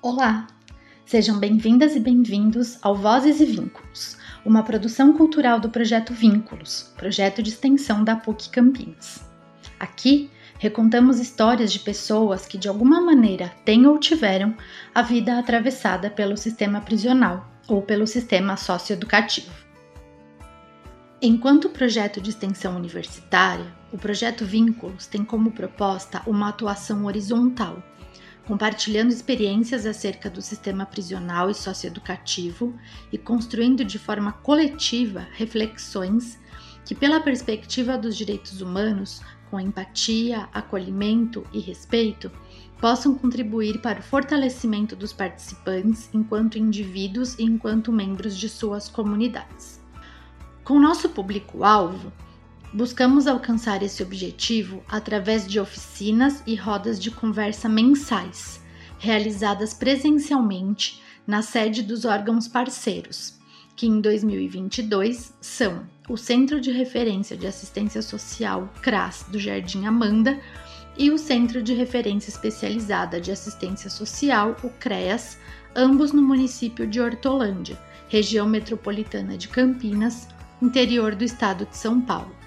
Olá! Sejam bem-vindas e bem-vindos ao Vozes e Vínculos, uma produção cultural do projeto Vínculos, projeto de extensão da PUC Campinas. Aqui recontamos histórias de pessoas que de alguma maneira têm ou tiveram a vida atravessada pelo sistema prisional ou pelo sistema socioeducativo. Enquanto projeto de extensão universitária, o projeto Vínculos tem como proposta uma atuação horizontal compartilhando experiências acerca do sistema prisional e socioeducativo e construindo de forma coletiva reflexões que, pela perspectiva dos direitos humanos, com empatia, acolhimento e respeito, possam contribuir para o fortalecimento dos participantes enquanto indivíduos e enquanto membros de suas comunidades. Com nosso público-alvo, Buscamos alcançar esse objetivo através de oficinas e rodas de conversa mensais, realizadas presencialmente na sede dos órgãos parceiros, que em 2022 são o Centro de Referência de Assistência Social CRAS do Jardim Amanda e o Centro de Referência Especializada de Assistência Social, o CREAS, ambos no município de Hortolândia, região metropolitana de Campinas, interior do estado de São Paulo.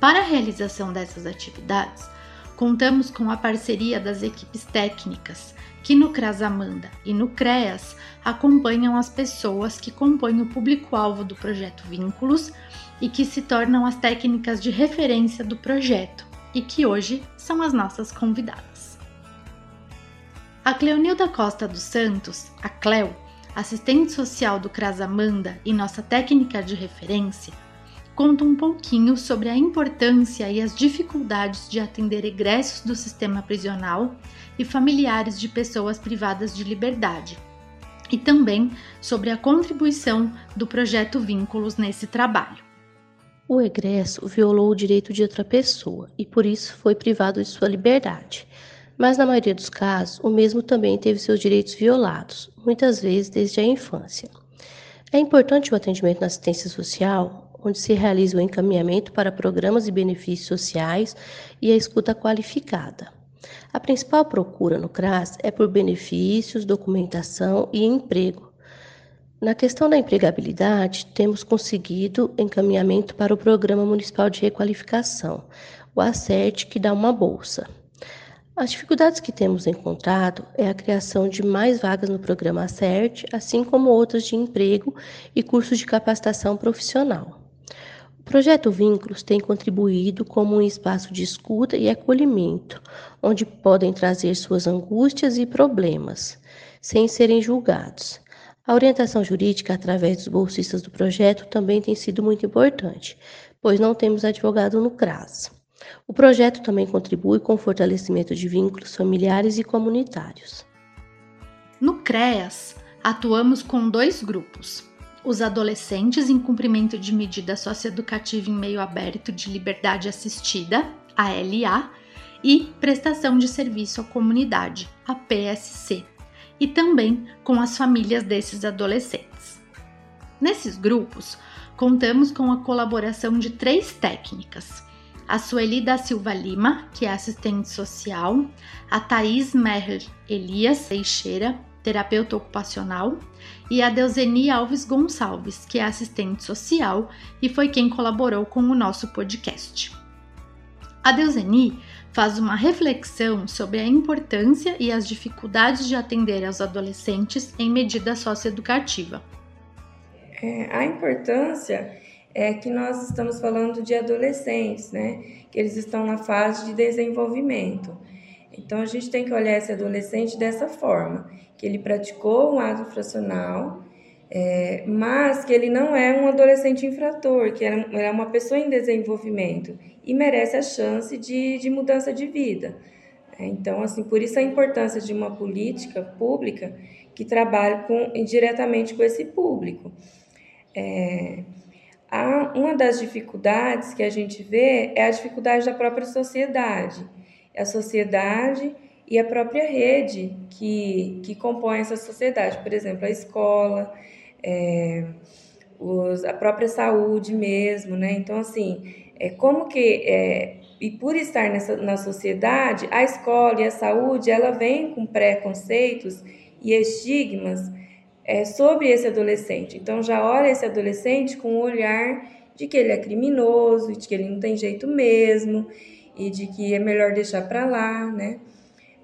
Para a realização dessas atividades, contamos com a parceria das equipes técnicas, que no CRAS Amanda e no CREAS acompanham as pessoas que compõem o público-alvo do projeto Vínculos e que se tornam as técnicas de referência do projeto e que hoje são as nossas convidadas. A Cleonilda Costa dos Santos, a Cleo, assistente social do CRAS Amanda e nossa técnica de referência, conta um pouquinho sobre a importância e as dificuldades de atender egressos do sistema prisional e familiares de pessoas privadas de liberdade, e também sobre a contribuição do projeto Vínculos nesse trabalho. O egresso violou o direito de outra pessoa e por isso foi privado de sua liberdade. Mas na maioria dos casos, o mesmo também teve seus direitos violados, muitas vezes desde a infância. É importante o atendimento na assistência social, onde se realiza o encaminhamento para programas e benefícios sociais e a escuta qualificada. A principal procura no CRAS é por benefícios, documentação e emprego. Na questão da empregabilidade, temos conseguido encaminhamento para o Programa Municipal de Requalificação, o ACERT, que dá uma bolsa. As dificuldades que temos encontrado é a criação de mais vagas no programa ACERT, assim como outras de emprego e cursos de capacitação profissional. Projeto Vínculos tem contribuído como um espaço de escuta e acolhimento, onde podem trazer suas angústias e problemas, sem serem julgados. A orientação jurídica através dos bolsistas do projeto também tem sido muito importante, pois não temos advogado no CRAS. O projeto também contribui com o fortalecimento de vínculos familiares e comunitários. No CREAS, atuamos com dois grupos, os adolescentes em cumprimento de medida socioeducativa em meio aberto de liberdade assistida, ALA, e prestação de serviço à comunidade, a PSC, e também com as famílias desses adolescentes. Nesses grupos, contamos com a colaboração de três técnicas: a Sueli da Silva Lima, que é assistente social, a Thaís Merler Elias Teixeira, terapeuta ocupacional, e a Deuseni Alves Gonçalves, que é assistente social e foi quem colaborou com o nosso podcast. A Deuseni faz uma reflexão sobre a importância e as dificuldades de atender aos adolescentes em medida socioeducativa. É, a importância é que nós estamos falando de adolescentes, né? Que eles estão na fase de desenvolvimento. Então a gente tem que olhar esse adolescente dessa forma que ele praticou um ato infracional, é, mas que ele não é um adolescente infrator, que é uma pessoa em desenvolvimento e merece a chance de, de mudança de vida. É, então, assim, por isso a importância de uma política pública que trabalhe com, diretamente com esse público. É, uma das dificuldades que a gente vê é a dificuldade da própria sociedade. A sociedade e a própria rede que, que compõe essa sociedade, por exemplo, a escola, é, os, a própria saúde mesmo, né? Então, assim, é como que, é, e por estar nessa, na sociedade, a escola e a saúde, ela vem com preconceitos e estigmas é, sobre esse adolescente. Então já olha esse adolescente com o olhar de que ele é criminoso, de que ele não tem jeito mesmo e de que é melhor deixar para lá, né?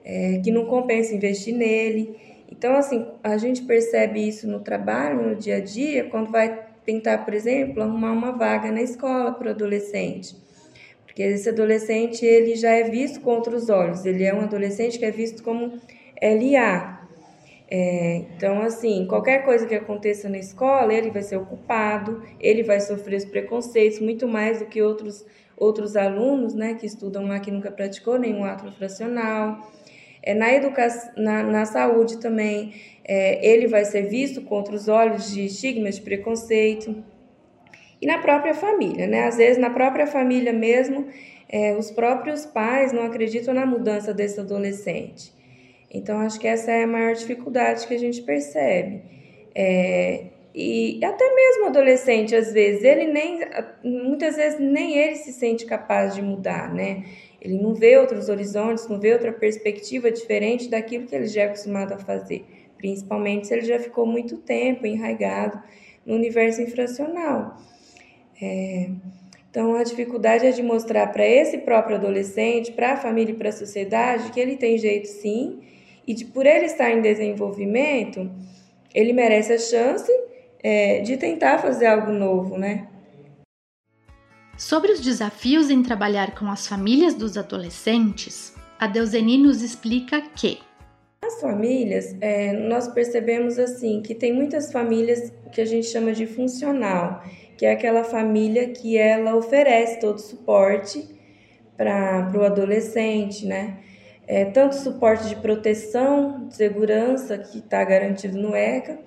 É, que não compensa investir nele. Então, assim, a gente percebe isso no trabalho, no dia a dia, quando vai tentar, por exemplo, arrumar uma vaga na escola para o adolescente. Porque esse adolescente, ele já é visto com outros olhos, ele é um adolescente que é visto como LA. É, então, assim, qualquer coisa que aconteça na escola, ele vai ser ocupado, ele vai sofrer os preconceitos muito mais do que outros, outros alunos, né, que estudam lá que nunca praticou nenhum ato fracional. É, na, educação, na, na saúde também, é, ele vai ser visto contra os olhos de estigmas, de preconceito. E na própria família, né? Às vezes, na própria família mesmo, é, os próprios pais não acreditam na mudança desse adolescente. Então, acho que essa é a maior dificuldade que a gente percebe. É, e até mesmo adolescente, às vezes, ele nem, muitas vezes, nem ele se sente capaz de mudar, né? Ele não vê outros horizontes, não vê outra perspectiva diferente daquilo que ele já é acostumado a fazer, principalmente se ele já ficou muito tempo enraizado no universo infracional. É, então, a dificuldade é de mostrar para esse próprio adolescente, para a família e para a sociedade, que ele tem jeito sim, e de, por ele estar em desenvolvimento, ele merece a chance é, de tentar fazer algo novo, né? Sobre os desafios em trabalhar com as famílias dos adolescentes, a Deuseni nos explica que as famílias, é, nós percebemos assim que tem muitas famílias que a gente chama de funcional, que é aquela família que ela oferece todo o suporte para o adolescente, né? É, tanto suporte de proteção, de segurança, que está garantido no ECA,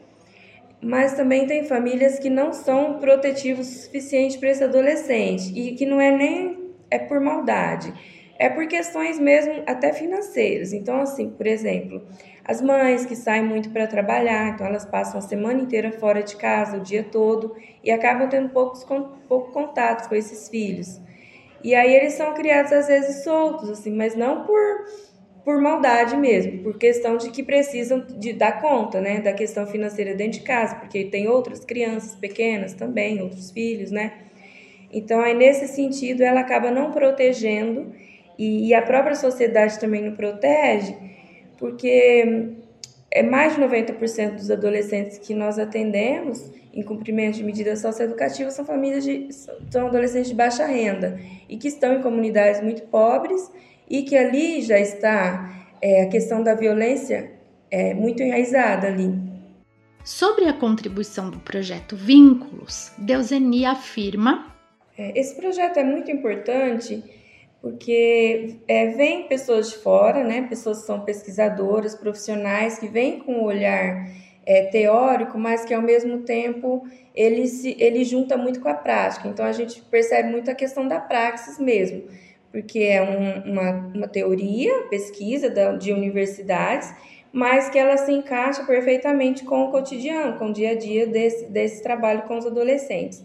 mas também tem famílias que não são protetivos o suficiente para esse adolescente e que não é nem é por maldade, é por questões mesmo até financeiras. Então, assim, por exemplo, as mães que saem muito para trabalhar, então elas passam a semana inteira fora de casa, o dia todo, e acabam tendo poucos pouco contatos com esses filhos. E aí eles são criados às vezes soltos, assim, mas não por por maldade mesmo, por questão de que precisam de dar conta, né, da questão financeira dentro de casa, porque tem outras crianças pequenas também, outros filhos, né? Então, aí nesse sentido, ela acaba não protegendo e, e a própria sociedade também não protege, porque é mais de 90% dos adolescentes que nós atendemos em cumprimento de medidas socioeducativas são famílias de são adolescentes de baixa renda e que estão em comunidades muito pobres e que ali já está é, a questão da violência é, muito enraizada ali. Sobre a contribuição do projeto Vínculos, Deuseni afirma: é, esse projeto é muito importante porque é, vem pessoas de fora, né, pessoas que são pesquisadoras, profissionais, que vêm com um olhar é, teórico, mas que ao mesmo tempo ele, se, ele junta muito com a prática. Então a gente percebe muito a questão da praxis mesmo porque é um, uma, uma teoria, pesquisa da, de universidades, mas que ela se encaixa perfeitamente com o cotidiano, com o dia a dia desse, desse trabalho com os adolescentes.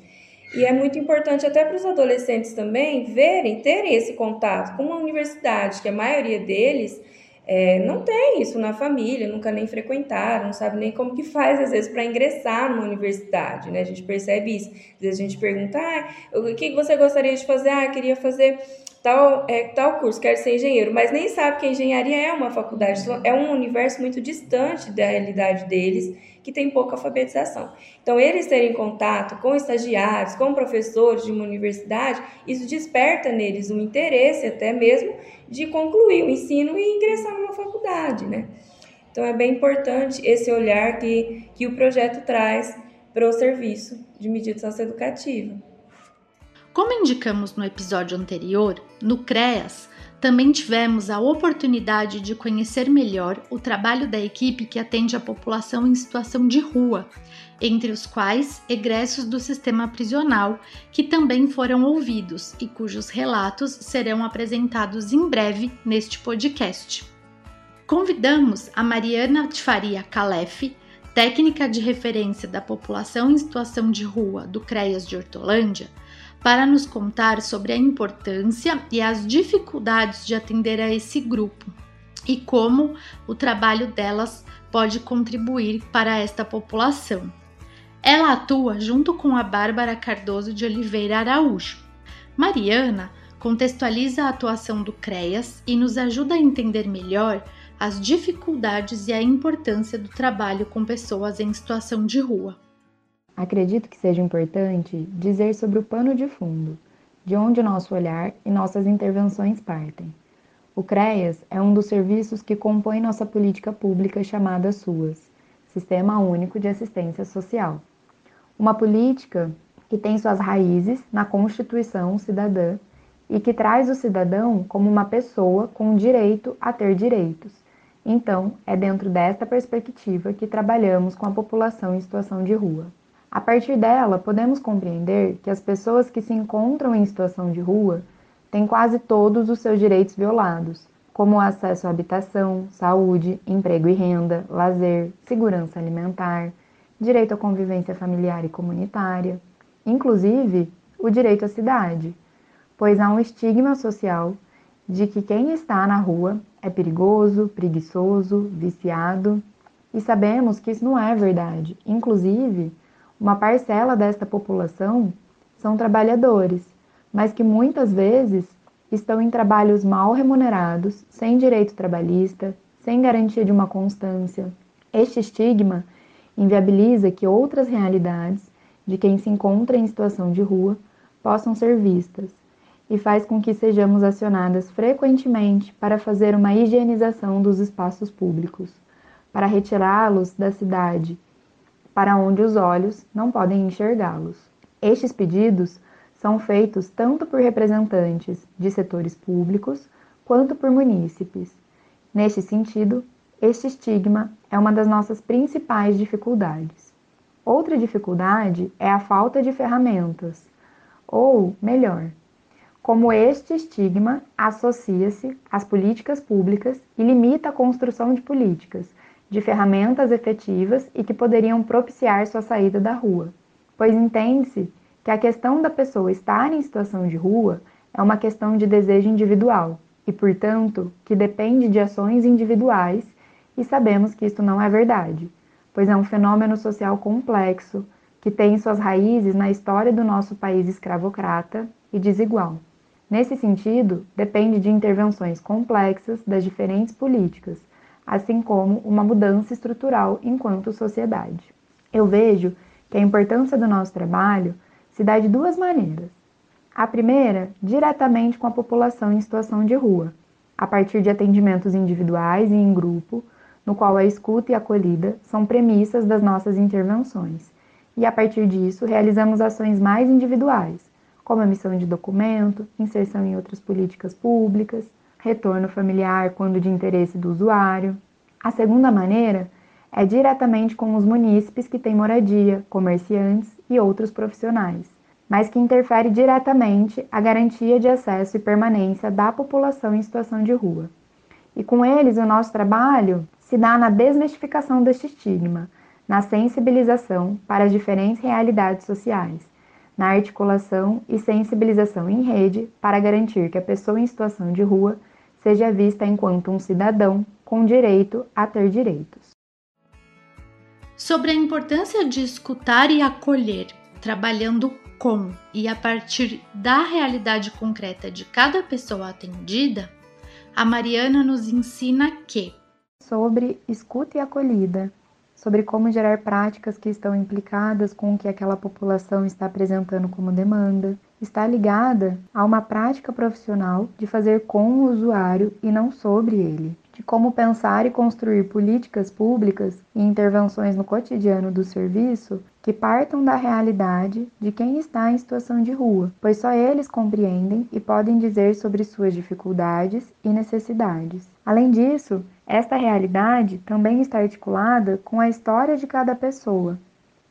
E é muito importante até para os adolescentes também verem, terem esse contato com uma universidade, que a maioria deles é, não tem isso na família, nunca nem frequentaram, não sabe nem como que faz, às vezes, para ingressar numa universidade, né? A gente percebe isso. Às vezes a gente pergunta, ah, o que você gostaria de fazer? Ah, queria fazer tal, é, tal curso, quero ser engenheiro, mas nem sabe que a engenharia é uma faculdade, é um universo muito distante da realidade deles, que tem pouca alfabetização. Então, eles terem contato com estagiários, com professores de uma universidade, isso desperta neles um interesse até mesmo de concluir o ensino e ingressar numa faculdade, né? Então, é bem importante esse olhar que, que o projeto traz para o serviço de medida socioeducativa. Como indicamos no episódio anterior, no CREAS também tivemos a oportunidade de conhecer melhor o trabalho da equipe que atende a população em situação de rua, entre os quais egressos do sistema prisional, que também foram ouvidos e cujos relatos serão apresentados em breve neste podcast. Convidamos a Mariana Faria Calef, técnica de referência da população em situação de rua do CREAS de Hortolândia, para nos contar sobre a importância e as dificuldades de atender a esse grupo. e como o trabalho delas pode contribuir para esta população. Ela atua junto com a Bárbara Cardoso de Oliveira Araújo. Mariana contextualiza a atuação do CREAS e nos ajuda a entender melhor as dificuldades e a importância do trabalho com pessoas em situação de rua. Acredito que seja importante dizer sobre o pano de fundo, de onde nosso olhar e nossas intervenções partem. O CREAS é um dos serviços que compõe nossa política pública chamada SUAS, Sistema Único de Assistência Social. Uma política que tem suas raízes na Constituição Cidadã e que traz o cidadão como uma pessoa com direito a ter direitos. Então, é dentro desta perspectiva que trabalhamos com a população em situação de rua. A partir dela, podemos compreender que as pessoas que se encontram em situação de rua tem quase todos os seus direitos violados, como o acesso à habitação, saúde, emprego e renda, lazer, segurança alimentar, direito à convivência familiar e comunitária, inclusive o direito à cidade, pois há um estigma social de que quem está na rua é perigoso, preguiçoso, viciado, e sabemos que isso não é verdade. Inclusive, uma parcela desta população são trabalhadores mas que muitas vezes estão em trabalhos mal remunerados, sem direito trabalhista, sem garantia de uma constância. Este estigma inviabiliza que outras realidades de quem se encontra em situação de rua possam ser vistas e faz com que sejamos acionadas frequentemente para fazer uma higienização dos espaços públicos, para retirá-los da cidade, para onde os olhos não podem enxergá-los. Estes pedidos são feitos tanto por representantes de setores públicos quanto por munícipes. Neste sentido, este estigma é uma das nossas principais dificuldades. Outra dificuldade é a falta de ferramentas, ou melhor, como este estigma associa-se às políticas públicas e limita a construção de políticas, de ferramentas efetivas e que poderiam propiciar sua saída da rua, pois entende-se que a questão da pessoa estar em situação de rua é uma questão de desejo individual e, portanto, que depende de ações individuais, e sabemos que isso não é verdade, pois é um fenômeno social complexo que tem suas raízes na história do nosso país escravocrata e desigual. Nesse sentido, depende de intervenções complexas das diferentes políticas, assim como uma mudança estrutural enquanto sociedade. Eu vejo que a importância do nosso trabalho se dá de duas maneiras. A primeira, diretamente com a população em situação de rua, a partir de atendimentos individuais e em grupo, no qual a escuta e a acolhida são premissas das nossas intervenções. E a partir disso, realizamos ações mais individuais, como emissão de documento, inserção em outras políticas públicas, retorno familiar quando de interesse do usuário. A segunda maneira é diretamente com os munícipes que têm moradia, comerciantes e outros profissionais, mas que interfere diretamente a garantia de acesso e permanência da população em situação de rua. E com eles, o nosso trabalho se dá na desmistificação deste estigma, na sensibilização para as diferentes realidades sociais, na articulação e sensibilização em rede para garantir que a pessoa em situação de rua seja vista enquanto um cidadão com direito a ter direitos. Sobre a importância de escutar e acolher, trabalhando com e a partir da realidade concreta de cada pessoa atendida, a Mariana nos ensina que sobre escuta e acolhida, sobre como gerar práticas que estão implicadas com o que aquela população está apresentando como demanda, está ligada a uma prática profissional de fazer com o usuário e não sobre ele de como pensar e construir políticas públicas e intervenções no cotidiano do serviço que partam da realidade de quem está em situação de rua, pois só eles compreendem e podem dizer sobre suas dificuldades e necessidades. Além disso, esta realidade também está articulada com a história de cada pessoa,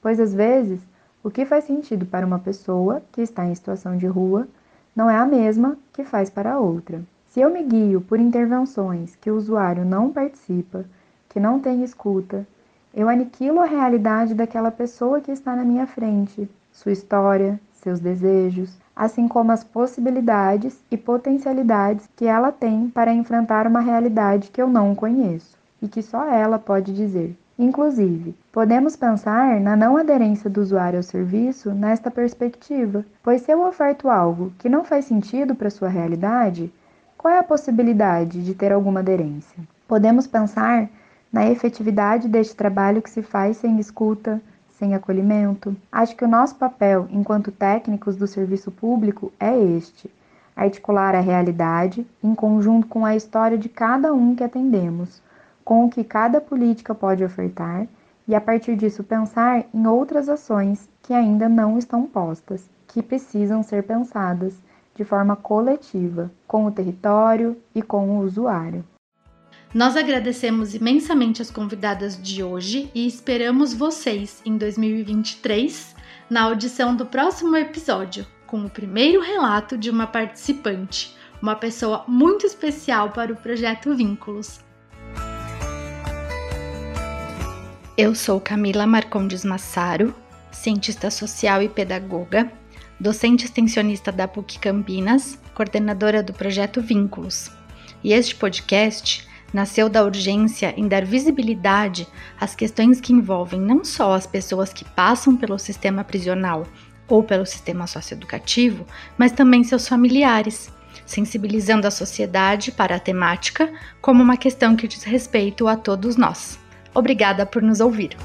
pois às vezes o que faz sentido para uma pessoa que está em situação de rua não é a mesma que faz para outra. Se eu me guio por intervenções que o usuário não participa, que não tem escuta, eu aniquilo a realidade daquela pessoa que está na minha frente, sua história, seus desejos, assim como as possibilidades e potencialidades que ela tem para enfrentar uma realidade que eu não conheço e que só ela pode dizer. Inclusive, podemos pensar na não aderência do usuário ao serviço nesta perspectiva, pois se eu oferto algo que não faz sentido para sua realidade, qual é a possibilidade de ter alguma aderência? Podemos pensar na efetividade deste trabalho que se faz sem escuta, sem acolhimento. Acho que o nosso papel, enquanto técnicos do serviço público, é este: articular a realidade em conjunto com a história de cada um que atendemos, com o que cada política pode ofertar e, a partir disso, pensar em outras ações que ainda não estão postas, que precisam ser pensadas de forma coletiva, com o território e com o usuário. Nós agradecemos imensamente as convidadas de hoje e esperamos vocês em 2023 na audição do próximo episódio, com o primeiro relato de uma participante, uma pessoa muito especial para o projeto Vínculos. Eu sou Camila Marcondes Massaro, cientista social e pedagoga, docente extensionista da PUC Campinas, coordenadora do projeto Vínculos. E este podcast nasceu da urgência em dar visibilidade às questões que envolvem não só as pessoas que passam pelo sistema prisional ou pelo sistema socioeducativo, mas também seus familiares, sensibilizando a sociedade para a temática como uma questão que diz respeito a todos nós. Obrigada por nos ouvir.